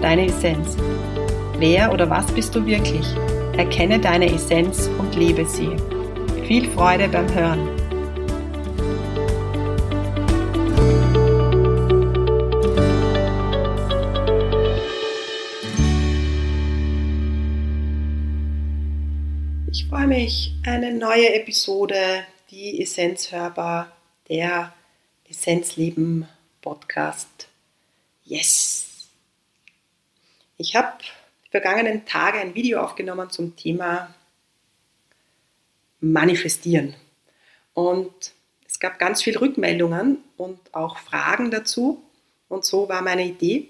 deine Essenz. Wer oder was bist du wirklich? Erkenne deine Essenz und lebe sie. Viel Freude beim Hören. Ich freue mich, eine neue Episode, die Essenz hörbar, der Essenzleben Podcast. Yes! Ich habe die vergangenen Tage ein Video aufgenommen zum Thema Manifestieren. Und es gab ganz viele Rückmeldungen und auch Fragen dazu. Und so war meine Idee,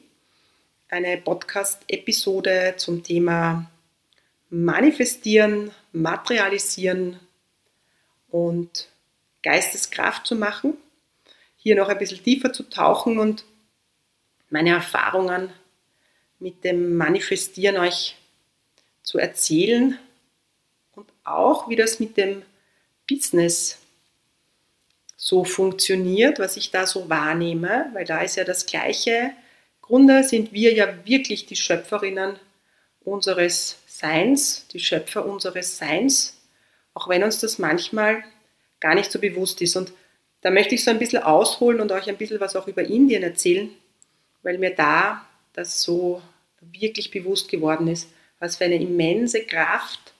eine Podcast-Episode zum Thema Manifestieren, Materialisieren und Geisteskraft zu machen. Hier noch ein bisschen tiefer zu tauchen und meine Erfahrungen mit dem Manifestieren euch zu erzählen und auch, wie das mit dem Business so funktioniert, was ich da so wahrnehme, weil da ist ja das Gleiche. Grunde sind wir ja wirklich die Schöpferinnen unseres Seins, die Schöpfer unseres Seins, auch wenn uns das manchmal gar nicht so bewusst ist. Und da möchte ich so ein bisschen ausholen und euch ein bisschen was auch über Indien erzählen, weil mir da das so wirklich bewusst geworden ist, was für eine immense Kraft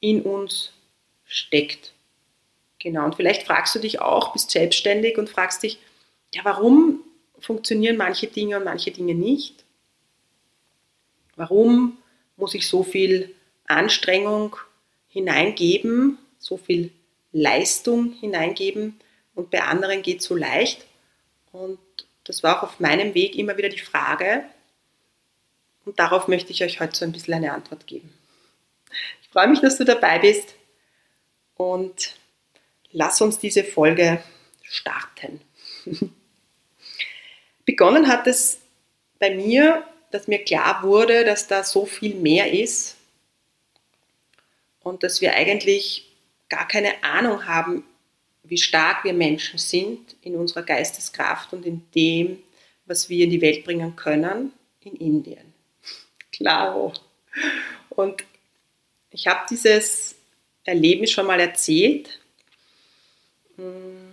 in uns steckt. Genau, und vielleicht fragst du dich auch, bist selbstständig und fragst dich, ja, warum funktionieren manche Dinge und manche Dinge nicht? Warum muss ich so viel Anstrengung hineingeben, so viel Leistung hineingeben und bei anderen geht es so leicht? Und das war auch auf meinem Weg immer wieder die Frage. Und darauf möchte ich euch heute so ein bisschen eine Antwort geben. Ich freue mich, dass du dabei bist und lass uns diese Folge starten. Begonnen hat es bei mir, dass mir klar wurde, dass da so viel mehr ist und dass wir eigentlich gar keine Ahnung haben, wie stark wir Menschen sind in unserer Geisteskraft und in dem, was wir in die Welt bringen können, in Indien. Klar. Und ich habe dieses Erlebnis schon mal erzählt, hm,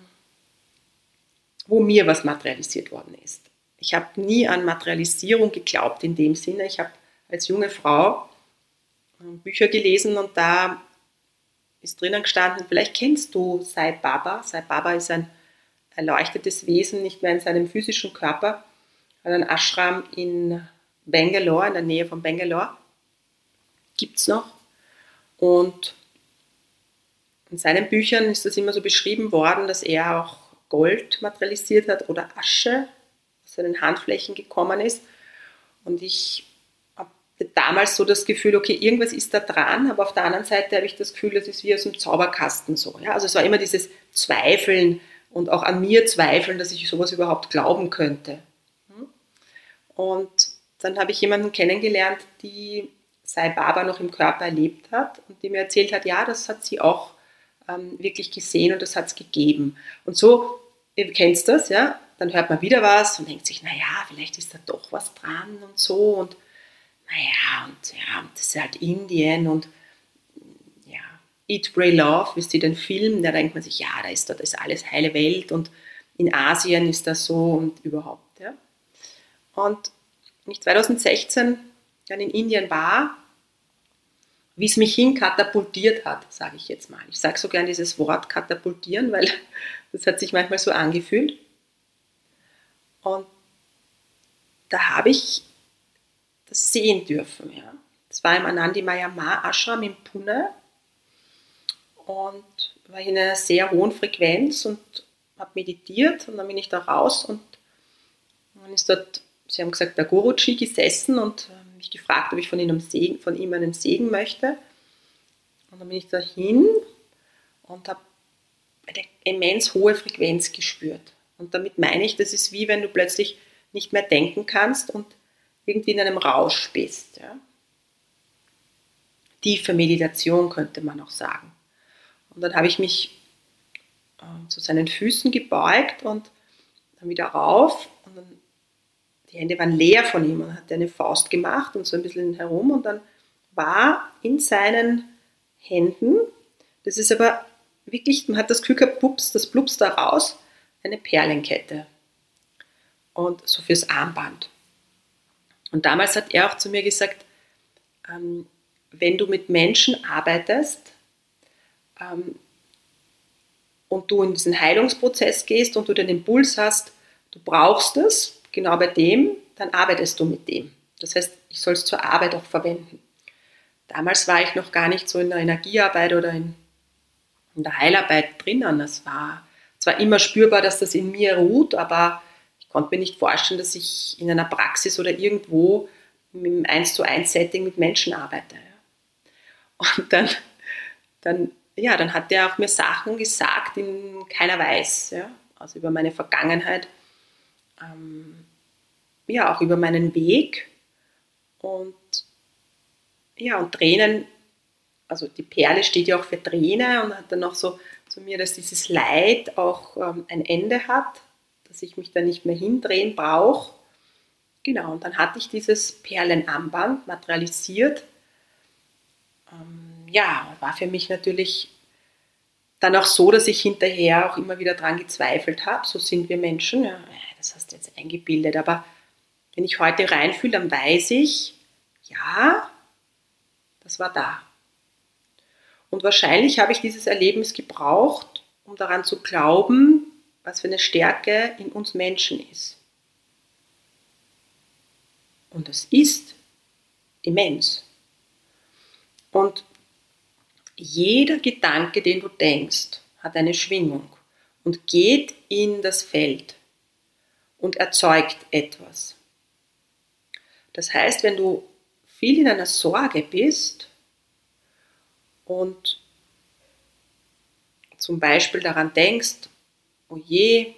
wo mir was materialisiert worden ist. Ich habe nie an Materialisierung geglaubt in dem Sinne. Ich habe als junge Frau hm, Bücher gelesen und da ist drinnen gestanden, vielleicht kennst du Sai Baba. Sai Baba ist ein erleuchtetes Wesen, nicht mehr in seinem physischen Körper, hat einen Ashram in Bangalore, in der Nähe von Bangalore. Gibt es noch. Und in seinen Büchern ist das immer so beschrieben worden, dass er auch Gold materialisiert hat oder Asche aus seinen Handflächen gekommen ist. Und ich damals so das Gefühl, okay, irgendwas ist da dran, aber auf der anderen Seite habe ich das Gefühl, das ist wie aus dem Zauberkasten so. Ja? Also es war immer dieses Zweifeln und auch an mir zweifeln, dass ich sowas überhaupt glauben könnte. Und dann habe ich jemanden kennengelernt, die Sai Baba noch im Körper erlebt hat und die mir erzählt hat, ja, das hat sie auch ähm, wirklich gesehen und das hat es gegeben. Und so, ihr kennt das, ja, dann hört man wieder was und denkt sich, naja, vielleicht ist da doch was dran und so und naja, und ja, das ist halt Indien und ja, Eat, Pray, Love, wisst ihr den Film, da denkt man sich, ja, da ist, da ist alles heile Welt und in Asien ist das so und überhaupt. Ja. Und ich 2016 dann in Indien war, wie es mich hin katapultiert hat, sage ich jetzt mal. Ich sage so gern dieses Wort katapultieren, weil das hat sich manchmal so angefühlt. Und da habe ich das sehen dürfen. Ja. Das war im Anandi Mayama Ashram in Pune und war in einer sehr hohen Frequenz und habe meditiert und dann bin ich da raus und dann ist dort sie haben gesagt, bei Guruji gesessen und mich gefragt, ob ich von ihm, Segen, von ihm einen Segen möchte. Und dann bin ich dahin und habe eine immens hohe Frequenz gespürt. Und damit meine ich, das ist wie wenn du plötzlich nicht mehr denken kannst und irgendwie in einem Rausch bist. Ja? Tiefe Meditation könnte man auch sagen. Und dann habe ich mich äh, zu seinen Füßen gebeugt und dann wieder rauf und dann die Hände waren leer von ihm und hat eine Faust gemacht und so ein bisschen herum und dann war in seinen Händen, das ist aber wirklich, man hat das Gefühl gehabt, pups, das plups da raus, eine Perlenkette. Und so fürs Armband. Und damals hat er auch zu mir gesagt, ähm, wenn du mit Menschen arbeitest ähm, und du in diesen Heilungsprozess gehst und du den Impuls hast, du brauchst es, genau bei dem, dann arbeitest du mit dem. Das heißt, ich soll es zur Arbeit auch verwenden. Damals war ich noch gar nicht so in der Energiearbeit oder in, in der Heilarbeit drinnen. Es war zwar immer spürbar, dass das in mir ruht, aber ich konnte mir nicht vorstellen, dass ich in einer Praxis oder irgendwo im 1 zu 1 Setting mit Menschen arbeite. Und dann, dann, ja, dann hat er auch mir Sachen gesagt, die keiner weiß. Ja? Also über meine Vergangenheit, ähm, ja, auch über meinen Weg. Und ja, und Tränen, also die Perle steht ja auch für Träne und hat dann auch so zu mir, dass dieses Leid auch ähm, ein Ende hat, dass ich mich da nicht mehr hindrehen brauche. Genau, und dann hatte ich dieses Perlenarmband materialisiert. Ähm, ja, war für mich natürlich dann auch so, dass ich hinterher auch immer wieder dran gezweifelt habe. So sind wir Menschen. Ja, das hast du jetzt eingebildet. Aber wenn ich heute reinfühle, dann weiß ich, ja, das war da. Und wahrscheinlich habe ich dieses Erlebnis gebraucht, um daran zu glauben, was für eine Stärke in uns Menschen ist. Und das ist immens. Und jeder Gedanke, den du denkst, hat eine Schwingung und geht in das Feld und erzeugt etwas. Das heißt, wenn du viel in einer Sorge bist und zum Beispiel daran denkst, oh je,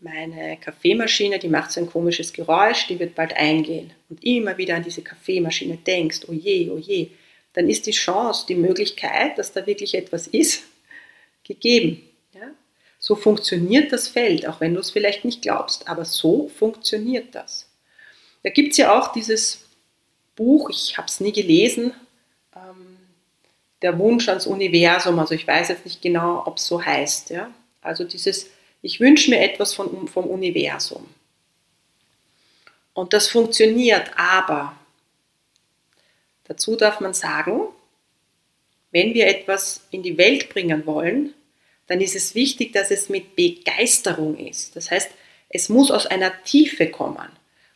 meine Kaffeemaschine, die macht so ein komisches Geräusch, die wird bald eingehen. Und immer wieder an diese Kaffeemaschine denkst, oh je, oh je, dann ist die Chance, die Möglichkeit, dass da wirklich etwas ist, gegeben. Ja? So funktioniert das Feld, auch wenn du es vielleicht nicht glaubst, aber so funktioniert das. Da gibt es ja auch dieses Buch, ich habe es nie gelesen, ähm, Der Wunsch ans Universum. Also ich weiß jetzt nicht genau, ob es so heißt. Ja? Also dieses, ich wünsche mir etwas von, vom Universum. Und das funktioniert, aber dazu darf man sagen, wenn wir etwas in die Welt bringen wollen, dann ist es wichtig, dass es mit Begeisterung ist. Das heißt, es muss aus einer Tiefe kommen,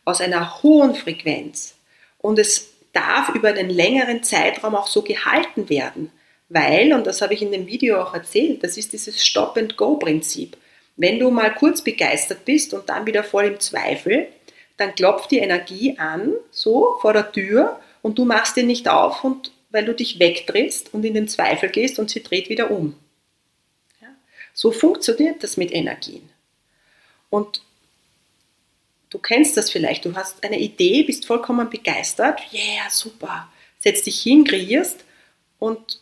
aus einer hohen Frequenz. Und es darf über einen längeren Zeitraum auch so gehalten werden, weil, und das habe ich in dem Video auch erzählt, das ist dieses Stop-and-Go-Prinzip. Wenn du mal kurz begeistert bist und dann wieder voll im Zweifel, dann klopft die Energie an, so vor der Tür, und du machst dir nicht auf, und, weil du dich wegdrehst und in den Zweifel gehst und sie dreht wieder um. So funktioniert das mit Energien. Und Du kennst das vielleicht, du hast eine Idee, bist vollkommen begeistert, yeah, super, setzt dich hin, kreierst und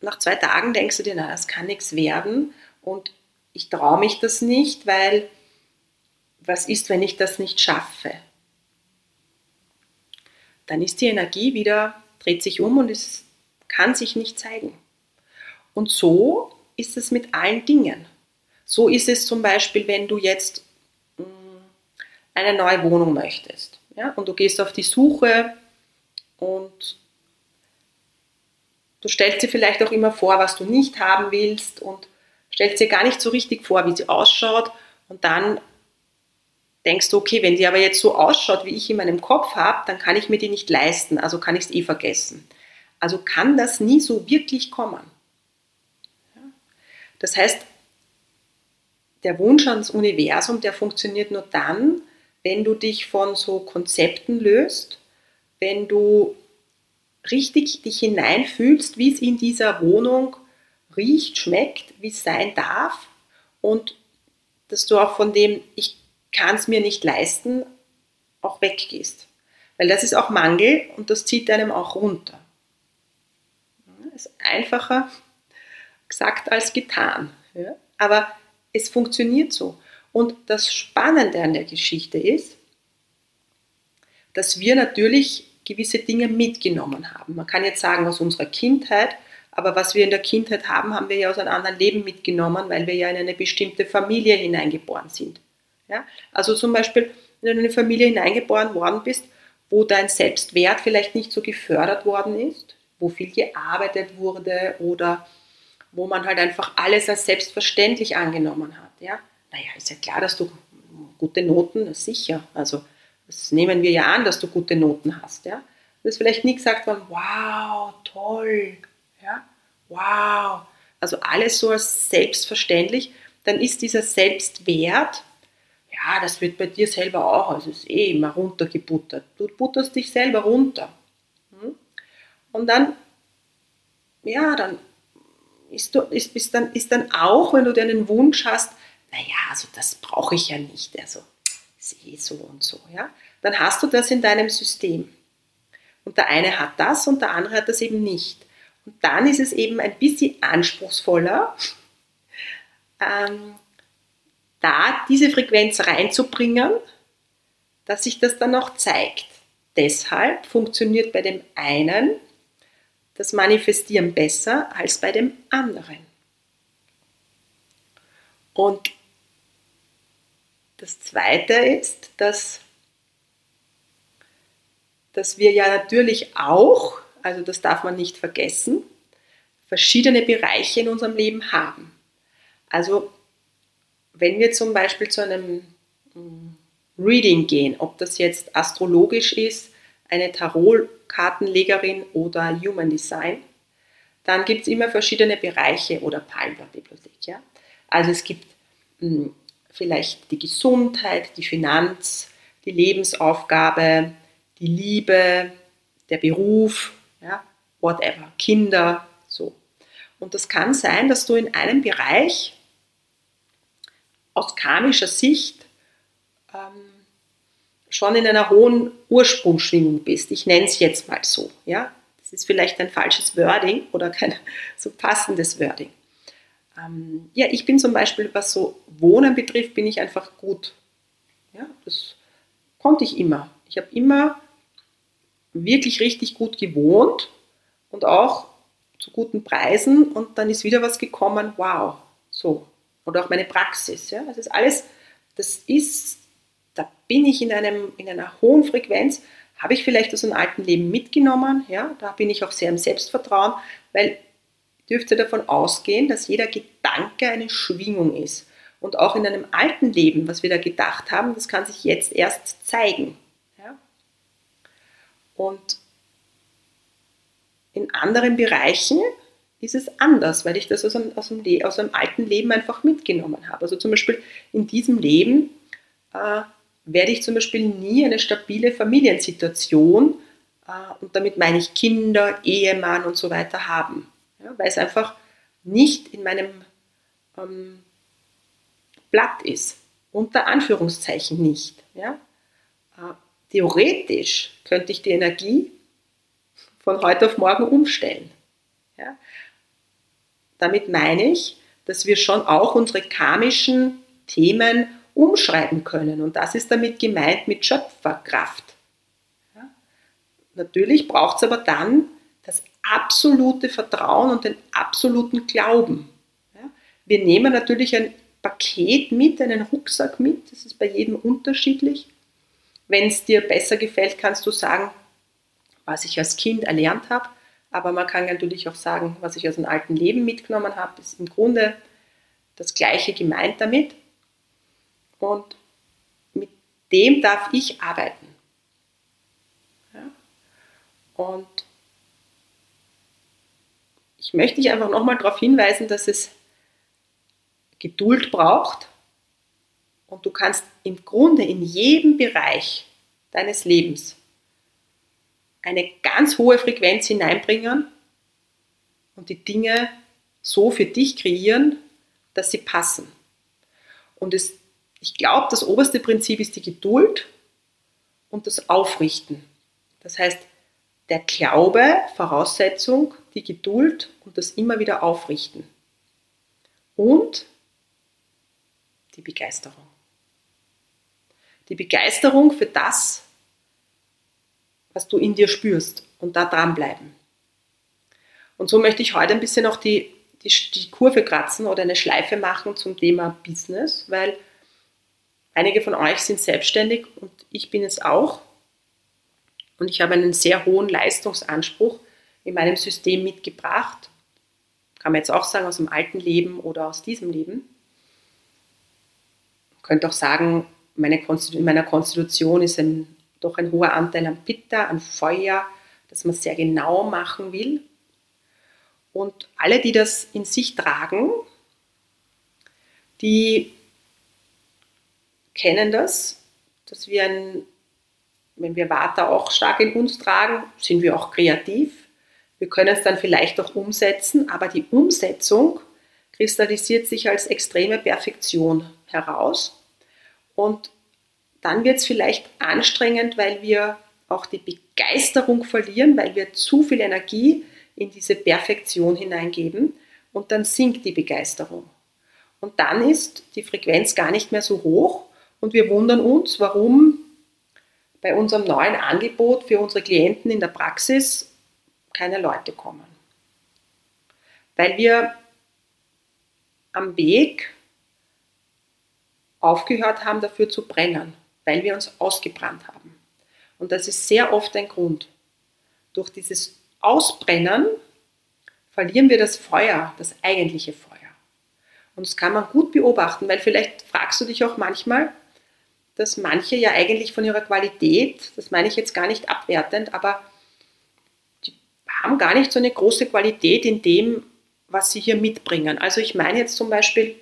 nach zwei Tagen denkst du dir, na, das kann nichts werden und ich traue mich das nicht, weil was ist, wenn ich das nicht schaffe? Dann ist die Energie wieder, dreht sich um und es kann sich nicht zeigen. Und so ist es mit allen Dingen. So ist es zum Beispiel, wenn du jetzt eine neue Wohnung möchtest. Ja? Und du gehst auf die Suche und du stellst dir vielleicht auch immer vor, was du nicht haben willst und stellst dir gar nicht so richtig vor, wie sie ausschaut. Und dann denkst du, okay, wenn die aber jetzt so ausschaut, wie ich in meinem Kopf habe, dann kann ich mir die nicht leisten, also kann ich es eh vergessen. Also kann das nie so wirklich kommen. Das heißt, der Wunsch ans Universum, der funktioniert nur dann, wenn du dich von so Konzepten löst, wenn du richtig dich hineinfühlst, wie es in dieser Wohnung riecht, schmeckt, wie es sein darf und dass du auch von dem, ich kann es mir nicht leisten, auch weggehst. Weil das ist auch Mangel und das zieht einem auch runter. Das ist einfacher gesagt als getan. Ja? Aber es funktioniert so. Und das Spannende an der Geschichte ist, dass wir natürlich gewisse Dinge mitgenommen haben. Man kann jetzt sagen aus unserer Kindheit, aber was wir in der Kindheit haben, haben wir ja aus einem anderen Leben mitgenommen, weil wir ja in eine bestimmte Familie hineingeboren sind. Ja? Also zum Beispiel, wenn du in eine Familie hineingeboren worden bist, wo dein Selbstwert vielleicht nicht so gefördert worden ist, wo viel gearbeitet wurde oder wo man halt einfach alles als selbstverständlich angenommen hat. Ja? Naja, ist ja klar, dass du gute Noten, sicher. Also das nehmen wir ja an, dass du gute Noten hast. Ja? Das ist vielleicht nie gesagt worden, wow, toll, ja? wow. Also alles so als selbstverständlich. Dann ist dieser Selbstwert, ja, das wird bei dir selber auch, also ist eh immer runtergebuttert. Du butterst dich selber runter. Hm? Und dann, ja, dann ist, du, ist, ist, dann, ist dann auch, wenn du dir einen Wunsch hast, naja, also das brauche ich ja nicht, also eh so und so, ja, dann hast du das in deinem System. Und der eine hat das und der andere hat das eben nicht. Und dann ist es eben ein bisschen anspruchsvoller, ähm, da diese Frequenz reinzubringen, dass sich das dann auch zeigt. Deshalb funktioniert bei dem einen das Manifestieren besser als bei dem anderen. Und das Zweite ist, dass, dass wir ja natürlich auch, also das darf man nicht vergessen, verschiedene Bereiche in unserem Leben haben. Also wenn wir zum Beispiel zu einem hm, Reading gehen, ob das jetzt astrologisch ist, eine Tarotkartenlegerin oder Human Design, dann gibt es immer verschiedene Bereiche oder Palmblatt-Bibliothek. Ja? Also es gibt mh, hm, vielleicht die Gesundheit, die Finanz, die Lebensaufgabe, die Liebe, der Beruf, ja, whatever, Kinder, so. Und das kann sein, dass du in einem Bereich aus karmischer Sicht ähm, schon in einer hohen Ursprungsschwingung bist. Ich nenne es jetzt mal so. Ja? Das ist vielleicht ein falsches Wording oder kein so passendes Wording. Ähm, ja, ich bin zum Beispiel, was so Wohnen betrifft, bin ich einfach gut. Ja, das konnte ich immer. Ich habe immer wirklich richtig gut gewohnt und auch zu guten Preisen und dann ist wieder was gekommen, wow, so. Oder auch meine Praxis. Ja? Das ist alles, das ist, da bin ich in, einem, in einer hohen Frequenz, habe ich vielleicht aus einem alten Leben mitgenommen, ja? da bin ich auch sehr im Selbstvertrauen, weil dürft davon ausgehen, dass jeder Gedanke eine Schwingung ist. Und auch in einem alten Leben, was wir da gedacht haben, das kann sich jetzt erst zeigen. Ja? Und in anderen Bereichen ist es anders, weil ich das aus einem, aus einem, aus einem alten Leben einfach mitgenommen habe. Also zum Beispiel in diesem Leben äh, werde ich zum Beispiel nie eine stabile Familiensituation, äh, und damit meine ich Kinder, Ehemann und so weiter haben ja, weil es einfach nicht in meinem ähm, Blatt ist. Unter Anführungszeichen nicht. Ja. Äh, theoretisch könnte ich die Energie von heute auf morgen umstellen. Ja. Damit meine ich, dass wir schon auch unsere karmischen Themen umschreiben können. Und das ist damit gemeint mit Schöpferkraft. Ja. Natürlich braucht es aber dann das absolute Vertrauen und den absoluten Glauben. Ja? Wir nehmen natürlich ein Paket mit, einen Rucksack mit, das ist bei jedem unterschiedlich. Wenn es dir besser gefällt, kannst du sagen, was ich als Kind erlernt habe, aber man kann natürlich auch sagen, was ich aus einem alten Leben mitgenommen habe, ist im Grunde das Gleiche gemeint damit. Und mit dem darf ich arbeiten. Ja? Und ich möchte dich einfach nochmal darauf hinweisen, dass es Geduld braucht, Und du kannst im Grunde in jedem Bereich deines Lebens eine ganz hohe Frequenz hineinbringen und die Dinge so für dich kreieren, dass sie passen. Und es, ich glaube, das oberste Prinzip ist die Geduld und das Aufrichten. Das heißt, der Glaube, Voraussetzung, die Geduld und das immer wieder Aufrichten. Und die Begeisterung. Die Begeisterung für das, was du in dir spürst und da dranbleiben. Und so möchte ich heute ein bisschen auch die, die, die Kurve kratzen oder eine Schleife machen zum Thema Business, weil einige von euch sind selbstständig und ich bin es auch. Und ich habe einen sehr hohen Leistungsanspruch in meinem System mitgebracht. Kann man jetzt auch sagen, aus dem alten Leben oder aus diesem Leben. Man könnte auch sagen, meine in meiner Konstitution ist ein, doch ein hoher Anteil an Pitta, an Feuer, das man sehr genau machen will. Und alle, die das in sich tragen, die kennen das, dass wir ein, wenn wir Vata auch stark in uns tragen, sind wir auch kreativ. Wir können es dann vielleicht auch umsetzen, aber die Umsetzung kristallisiert sich als extreme Perfektion heraus. Und dann wird es vielleicht anstrengend, weil wir auch die Begeisterung verlieren, weil wir zu viel Energie in diese Perfektion hineingeben und dann sinkt die Begeisterung. Und dann ist die Frequenz gar nicht mehr so hoch und wir wundern uns, warum bei unserem neuen Angebot für unsere Klienten in der Praxis keine Leute kommen. Weil wir am Weg aufgehört haben, dafür zu brennen, weil wir uns ausgebrannt haben. Und das ist sehr oft ein Grund. Durch dieses Ausbrennen verlieren wir das Feuer, das eigentliche Feuer. Und das kann man gut beobachten, weil vielleicht fragst du dich auch manchmal, dass manche ja eigentlich von ihrer Qualität, das meine ich jetzt gar nicht abwertend, aber die haben gar nicht so eine große Qualität in dem, was sie hier mitbringen. Also ich meine jetzt zum Beispiel,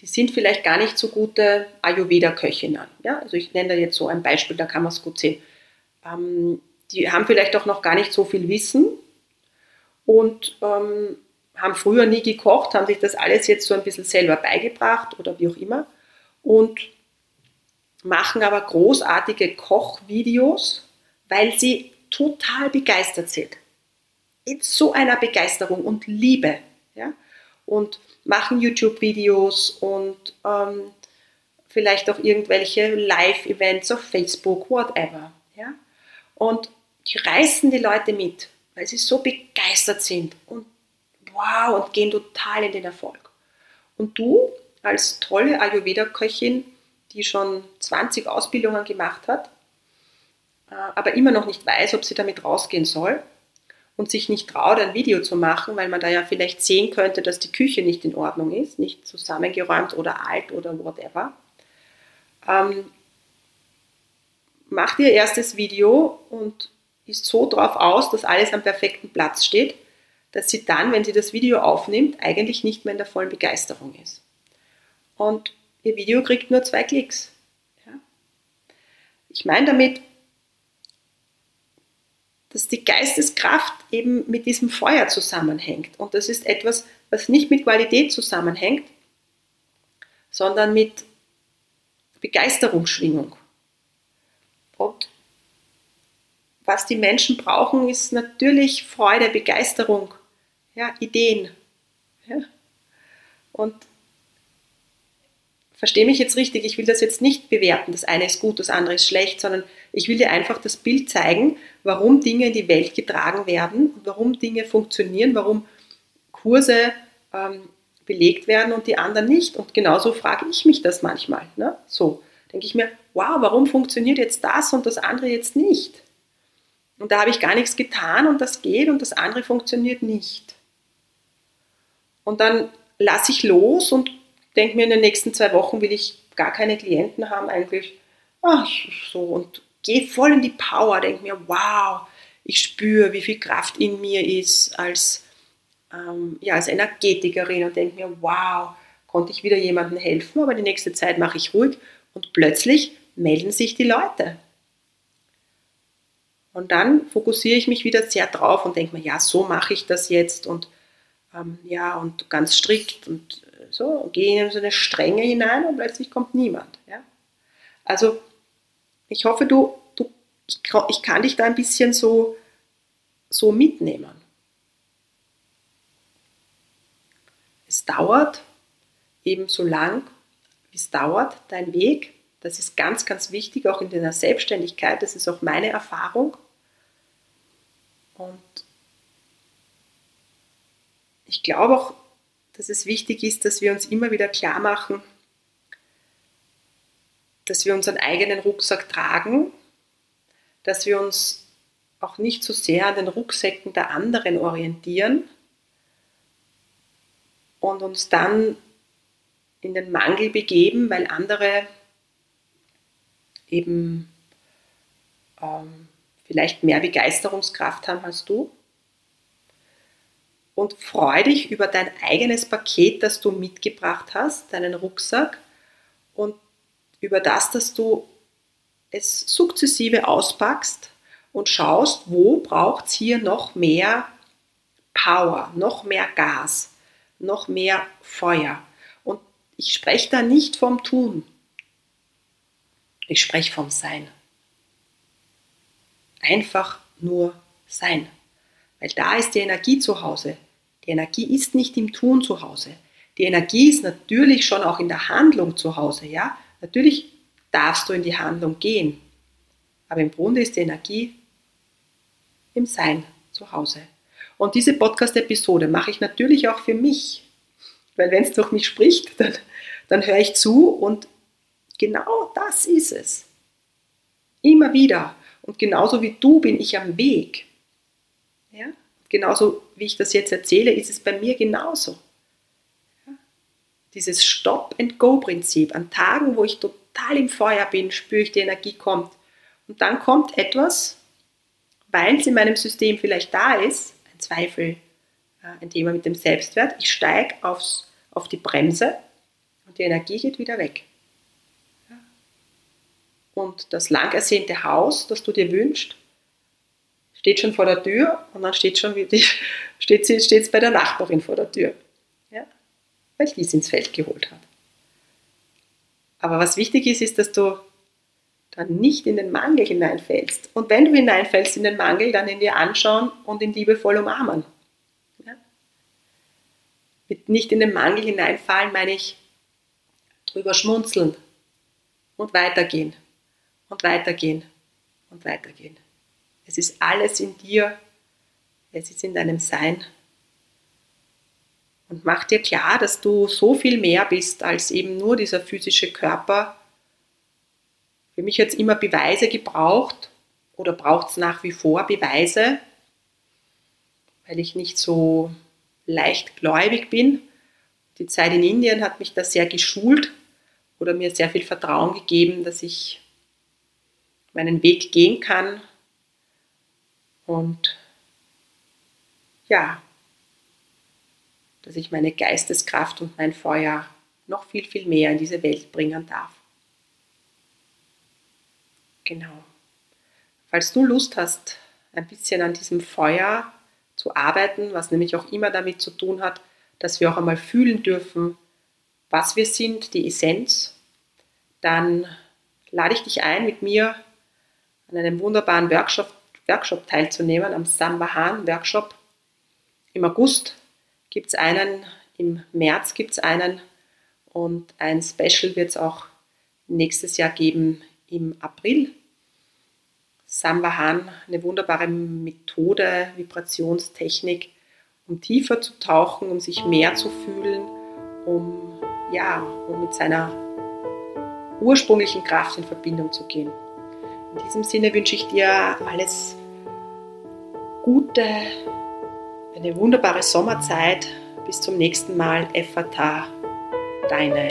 die sind vielleicht gar nicht so gute Ayurveda-Köchinnen. Ja? Also ich nenne da jetzt so ein Beispiel, da kann man es gut sehen. Ähm, die haben vielleicht auch noch gar nicht so viel Wissen und ähm, haben früher nie gekocht, haben sich das alles jetzt so ein bisschen selber beigebracht oder wie auch immer und machen aber großartige Kochvideos, weil sie total begeistert sind. In so einer Begeisterung und Liebe. Ja? Und machen YouTube-Videos und ähm, vielleicht auch irgendwelche Live-Events auf Facebook, whatever. Ja? Und die reißen die Leute mit, weil sie so begeistert sind und wow und gehen total in den Erfolg. Und du als tolle Ayurveda-Köchin, die schon 20 Ausbildungen gemacht hat, äh, aber immer noch nicht weiß, ob sie damit rausgehen soll und sich nicht traut, ein Video zu machen, weil man da ja vielleicht sehen könnte, dass die Küche nicht in Ordnung ist, nicht zusammengeräumt oder alt oder whatever. Ähm, macht ihr erstes Video und ist so drauf aus, dass alles am perfekten Platz steht, dass sie dann, wenn sie das Video aufnimmt, eigentlich nicht mehr in der vollen Begeisterung ist. Und ihr Video kriegt nur zwei Klicks. Ja? Ich meine damit, dass die Geisteskraft eben mit diesem Feuer zusammenhängt. Und das ist etwas, was nicht mit Qualität zusammenhängt, sondern mit Begeisterungsschwingung. Und was die Menschen brauchen, ist natürlich Freude, Begeisterung, ja, Ideen. Ja. Und verstehe mich jetzt richtig, ich will das jetzt nicht bewerten, das eine ist gut, das andere ist schlecht, sondern ich will dir einfach das Bild zeigen, warum Dinge in die Welt getragen werden, warum Dinge funktionieren, warum Kurse ähm, belegt werden und die anderen nicht. Und genauso frage ich mich das manchmal. Ne? So denke ich mir, wow, warum funktioniert jetzt das und das andere jetzt nicht? Und da habe ich gar nichts getan und das geht und das andere funktioniert nicht. Und dann lasse ich los und denke mir, in den nächsten zwei Wochen will ich gar keine Klienten haben, eigentlich. Ach, so und gehe voll in die Power, denke mir, wow, ich spüre, wie viel Kraft in mir ist als, ähm, ja, als Energetikerin und denke mir, wow, konnte ich wieder jemandem helfen, aber die nächste Zeit mache ich ruhig und plötzlich melden sich die Leute. Und dann fokussiere ich mich wieder sehr drauf und denke mir, ja, so mache ich das jetzt und ähm, ja, und ganz strikt und so, und gehe in so eine Strenge hinein und plötzlich kommt niemand. Ja? Also, ich hoffe, du, du ich, ich kann dich da ein bisschen so, so mitnehmen. Es dauert eben so lang, wie es dauert, dein Weg. Das ist ganz, ganz wichtig, auch in deiner Selbstständigkeit. Das ist auch meine Erfahrung. Und ich glaube auch, dass es wichtig ist, dass wir uns immer wieder klar machen, dass wir unseren eigenen Rucksack tragen, dass wir uns auch nicht so sehr an den Rucksäcken der anderen orientieren und uns dann in den Mangel begeben, weil andere eben ähm, vielleicht mehr Begeisterungskraft haben als du. Und freu dich über dein eigenes Paket, das du mitgebracht hast, deinen Rucksack und über das, dass du es sukzessive auspackst und schaust, wo braucht es hier noch mehr Power, noch mehr Gas, noch mehr Feuer. Und ich spreche da nicht vom Tun, ich spreche vom Sein einfach nur sein. Weil da ist die Energie zu Hause. Die Energie ist nicht im Tun zu Hause. Die Energie ist natürlich schon auch in der Handlung zu Hause, ja? Natürlich darfst du in die Handlung gehen. Aber im Grunde ist die Energie im Sein zu Hause. Und diese Podcast-Episode mache ich natürlich auch für mich. Weil wenn es durch mich spricht, dann, dann höre ich zu und genau das ist es. Immer wieder. Und genauso wie du bin ich am Weg. Ja? Genauso wie ich das jetzt erzähle, ist es bei mir genauso. Dieses Stop-and-Go-Prinzip. An Tagen, wo ich total im Feuer bin, spüre ich, die Energie kommt. Und dann kommt etwas, weil es in meinem System vielleicht da ist, ein Zweifel, ein Thema mit dem Selbstwert. Ich steige auf die Bremse und die Energie geht wieder weg und das lang ersehnte Haus, das du dir wünschst, steht schon vor der Tür und dann steht schon wieder, steht es steht bei der Nachbarin vor der Tür. Ja? Weil die es ins Feld geholt hat. Aber was wichtig ist, ist, dass du dann nicht in den Mangel hineinfällst. Und wenn du hineinfällst in den Mangel, dann in dir anschauen und ihn liebevoll umarmen. Ja? Mit nicht in den Mangel hineinfallen meine ich drüber schmunzeln und weitergehen und weitergehen und weitergehen. Es ist alles in dir, es ist in deinem Sein. Und mach dir klar, dass du so viel mehr bist als eben nur dieser physische Körper. Für mich hat es immer Beweise gebraucht oder braucht es nach wie vor Beweise, weil ich nicht so leichtgläubig bin. Die Zeit in Indien hat mich da sehr geschult oder mir sehr viel Vertrauen gegeben, dass ich meinen Weg gehen kann und ja, dass ich meine Geisteskraft und mein Feuer noch viel, viel mehr in diese Welt bringen darf. Genau. Falls du Lust hast, ein bisschen an diesem Feuer zu arbeiten, was nämlich auch immer damit zu tun hat, dass wir auch einmal fühlen dürfen, was wir sind, die Essenz, dann lade ich dich ein, mit mir an einem wunderbaren Workshop, Workshop teilzunehmen, am Sambahan Workshop. Im August gibt es einen, im März gibt es einen und ein Special wird es auch nächstes Jahr geben im April. Sambahan, eine wunderbare Methode, Vibrationstechnik, um tiefer zu tauchen, um sich mehr zu fühlen, um, ja, um mit seiner ursprünglichen Kraft in Verbindung zu gehen. In diesem Sinne wünsche ich dir alles Gute, eine wunderbare Sommerzeit. Bis zum nächsten Mal. Effata, deine